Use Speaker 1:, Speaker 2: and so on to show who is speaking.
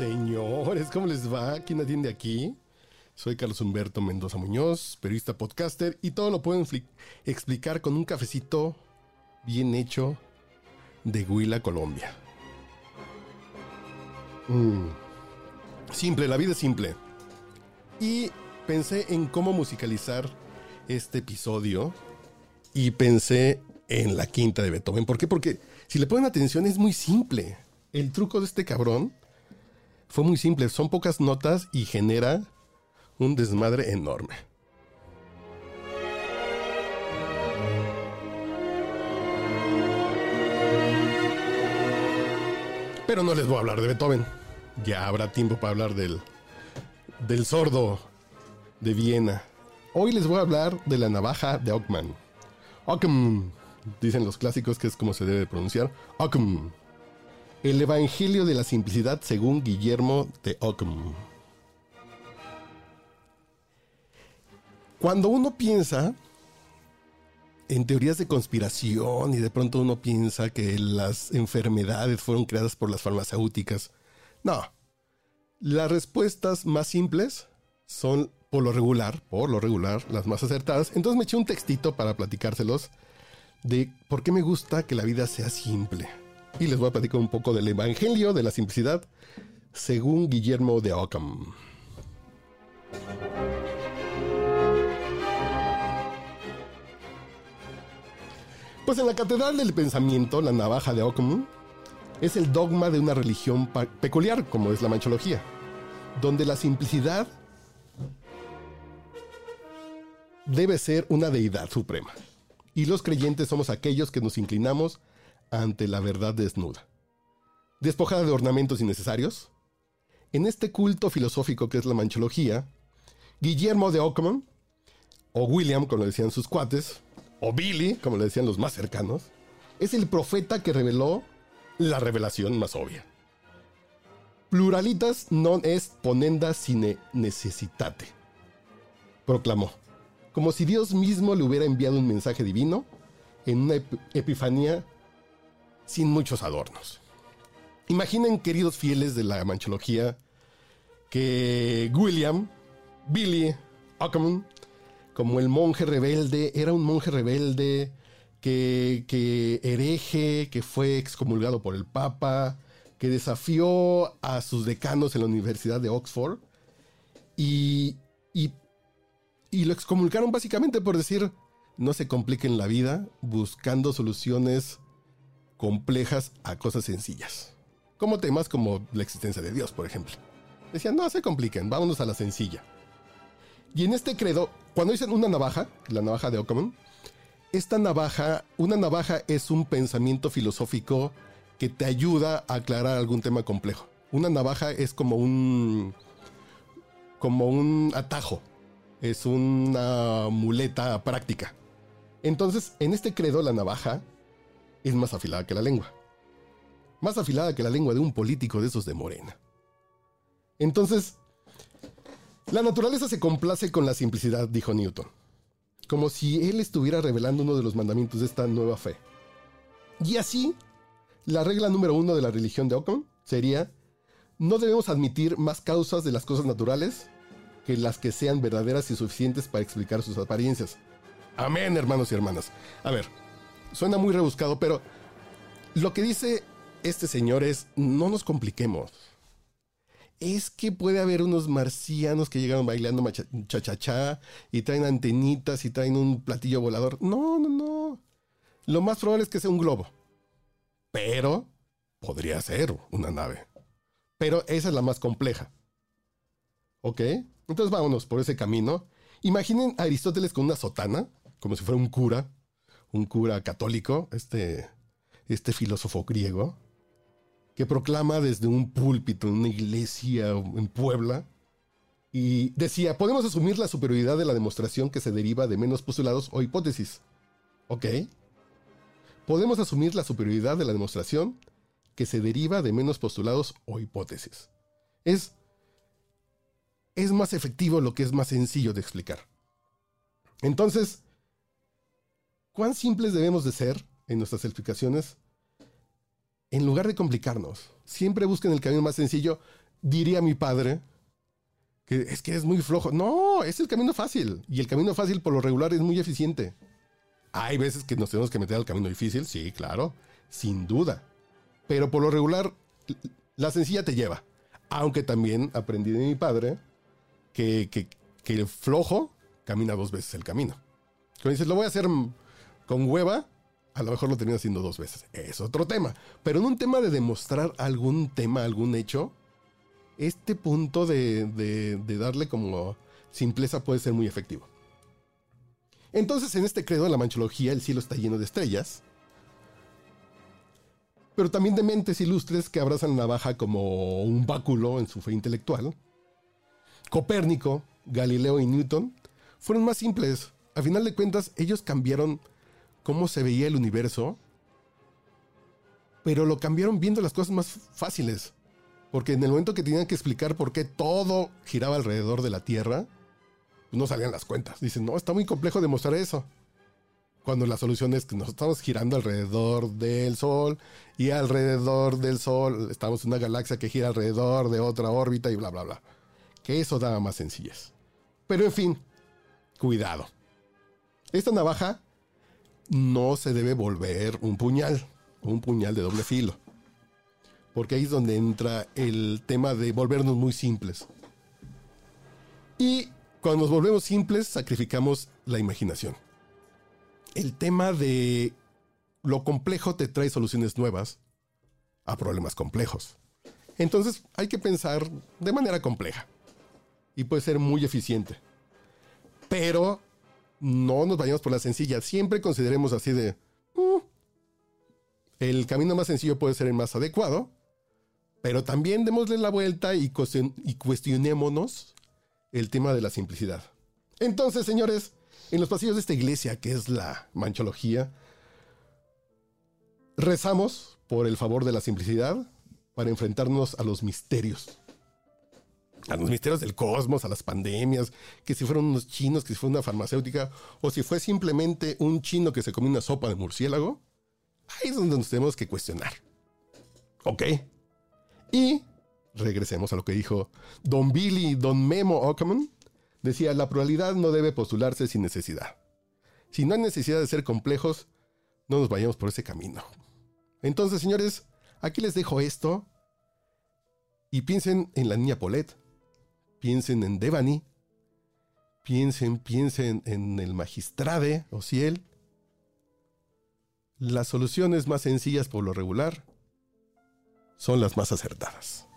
Speaker 1: Señores, ¿cómo les va? ¿Quién atiende aquí? Soy Carlos Humberto Mendoza Muñoz, periodista podcaster, y todo lo puedo explicar con un cafecito bien hecho de Huila, Colombia. Mm. Simple, la vida es simple. Y pensé en cómo musicalizar este episodio y pensé en la quinta de Beethoven. ¿Por qué? Porque si le ponen atención es muy simple. El truco de este cabrón fue muy simple. Son pocas notas y genera un desmadre enorme. Pero no les voy a hablar de Beethoven. Ya habrá tiempo para hablar del, del sordo de Viena. Hoy les voy a hablar de la navaja de Ockman. Ockman, dicen los clásicos que es como se debe pronunciar. Ockman. El Evangelio de la Simplicidad según Guillermo de Ockham. Cuando uno piensa en teorías de conspiración y de pronto uno piensa que las enfermedades fueron creadas por las farmacéuticas, no. Las respuestas más simples son por lo regular, por lo regular, las más acertadas. Entonces me eché un textito para platicárselos de por qué me gusta que la vida sea simple y les voy a platicar un poco del Evangelio de la Simplicidad según Guillermo de Ockham. Pues en la Catedral del Pensamiento, la navaja de Ockham es el dogma de una religión peculiar como es la manchología, donde la simplicidad debe ser una deidad suprema. Y los creyentes somos aquellos que nos inclinamos ante la verdad desnuda. Despojada de ornamentos innecesarios, en este culto filosófico que es la manchología, Guillermo de Ockham, o William, como le decían sus cuates, o Billy, como le decían los más cercanos, es el profeta que reveló la revelación más obvia. Pluralitas non est ponenda sine necessitate, proclamó, como si Dios mismo le hubiera enviado un mensaje divino en una ep- epifanía sin muchos adornos. Imaginen, queridos fieles de la manchología, que William, Billy, Ockham, como el monje rebelde, era un monje rebelde que, que hereje, que fue excomulgado por el Papa, que desafió a sus decanos en la Universidad de Oxford y, y, y lo excomulgaron básicamente por decir, no se compliquen la vida buscando soluciones complejas a cosas sencillas. Como temas como la existencia de Dios, por ejemplo. Decían, no se compliquen, vámonos a la sencilla. Y en este credo, cuando dicen una navaja, la navaja de Ockham, esta navaja, una navaja es un pensamiento filosófico que te ayuda a aclarar algún tema complejo. Una navaja es como un como un atajo, es una muleta práctica. Entonces, en este credo la navaja es más afilada que la lengua. Más afilada que la lengua de un político de esos de Morena. Entonces, la naturaleza se complace con la simplicidad, dijo Newton. Como si él estuviera revelando uno de los mandamientos de esta nueva fe. Y así, la regla número uno de la religión de Ockham sería, no debemos admitir más causas de las cosas naturales que las que sean verdaderas y suficientes para explicar sus apariencias. Amén, hermanos y hermanas. A ver, suena muy rebuscado, pero lo que dice este señor es, no nos compliquemos. Es que puede haber unos marcianos que llegaron bailando cha-cha-cha y traen antenitas y traen un platillo volador. No, no, no. Lo más probable es que sea un globo. Pero podría ser una nave. Pero esa es la más compleja. ¿Ok? Entonces vámonos por ese camino. Imaginen a Aristóteles con una sotana, como si fuera un cura, un cura católico, este, este filósofo griego, que proclama desde un púlpito en una iglesia en Puebla, y decía, podemos asumir la superioridad de la demostración que se deriva de menos postulados o hipótesis. ¿Ok? Podemos asumir la superioridad de la demostración que se deriva de menos postulados o hipótesis. Es, es más efectivo lo que es más sencillo de explicar. Entonces, ¿cuán simples debemos de ser en nuestras explicaciones? En lugar de complicarnos, siempre busquen el camino más sencillo, diría mi padre, que es que es muy flojo. No, es el camino fácil. Y el camino fácil por lo regular es muy eficiente. Hay veces que nos tenemos que meter al camino difícil, sí, claro, sin duda. Pero por lo regular, la sencilla te lleva. Aunque también aprendí de mi padre que, que, el flojo camina dos veces el camino. Cuando dices, lo voy a hacer con hueva, a lo mejor lo termino haciendo dos veces. Es otro tema. Pero en un tema de demostrar algún tema, algún hecho, este punto de, darle como simpleza puede ser muy efectivo. Entonces, en este credo de la manchología, el cielo está lleno de estrellas, pero también de mentes ilustres que abrazan la navaja como un báculo en su fe intelectual. Copérnico, Galileo y Newton fueron más simples. A final de cuentas, ellos cambiaron cómo se veía el universo, pero lo cambiaron viendo las cosas más fáciles. Porque en el momento que tenían que explicar por qué todo giraba alrededor de la Tierra, pues no salían las cuentas. Dicen, no, está muy complejo demostrar eso. Cuando la solución es que nos estamos girando alrededor del Sol y alrededor del Sol estamos en una galaxia que gira alrededor de otra órbita y bla, bla, bla. Que eso daba más sencillez. Pero en fin, cuidado. Esta navaja no se debe volver un puñal, un puñal de doble filo porque ahí es donde entra el tema de volvernos muy simples. Y cuando nos volvemos simples, sacrificamos la imaginación. El tema de lo complejo te trae soluciones nuevas a problemas complejos. Entonces hay que pensar de manera compleja y puede ser muy eficiente. Pero no nos vayamos por la sencilla. Siempre consideremos así de... Mm, el camino más sencillo puede ser el más adecuado, pero también démosle la vuelta y, cuestionémonos el tema de la simplicidad. Entonces, señores, en los pasillos de esta iglesia, que es la manchología, rezamos por el favor de la simplicidad para enfrentarnos a los misterios. A los misterios del cosmos, a las pandemias, que si fueron unos chinos, que si fue una farmacéutica, o si fue simplemente un chino que se comió una sopa de murciélago, ahí es donde nos tenemos que cuestionar. ¿Ok? Y regresemos a lo que dijo Don Billy, Don Memo Ockerman. Decía, la pluralidad no debe postularse sin necesidad. Si no hay necesidad de ser complejos, no nos vayamos por ese camino. Entonces, señores, aquí les dejo esto. Y piensen en la niña Paulette. Piensen en Devani. Piensen, piensen en el magistrade o ciel. Las soluciones más sencillas por lo regular son las más acertadas.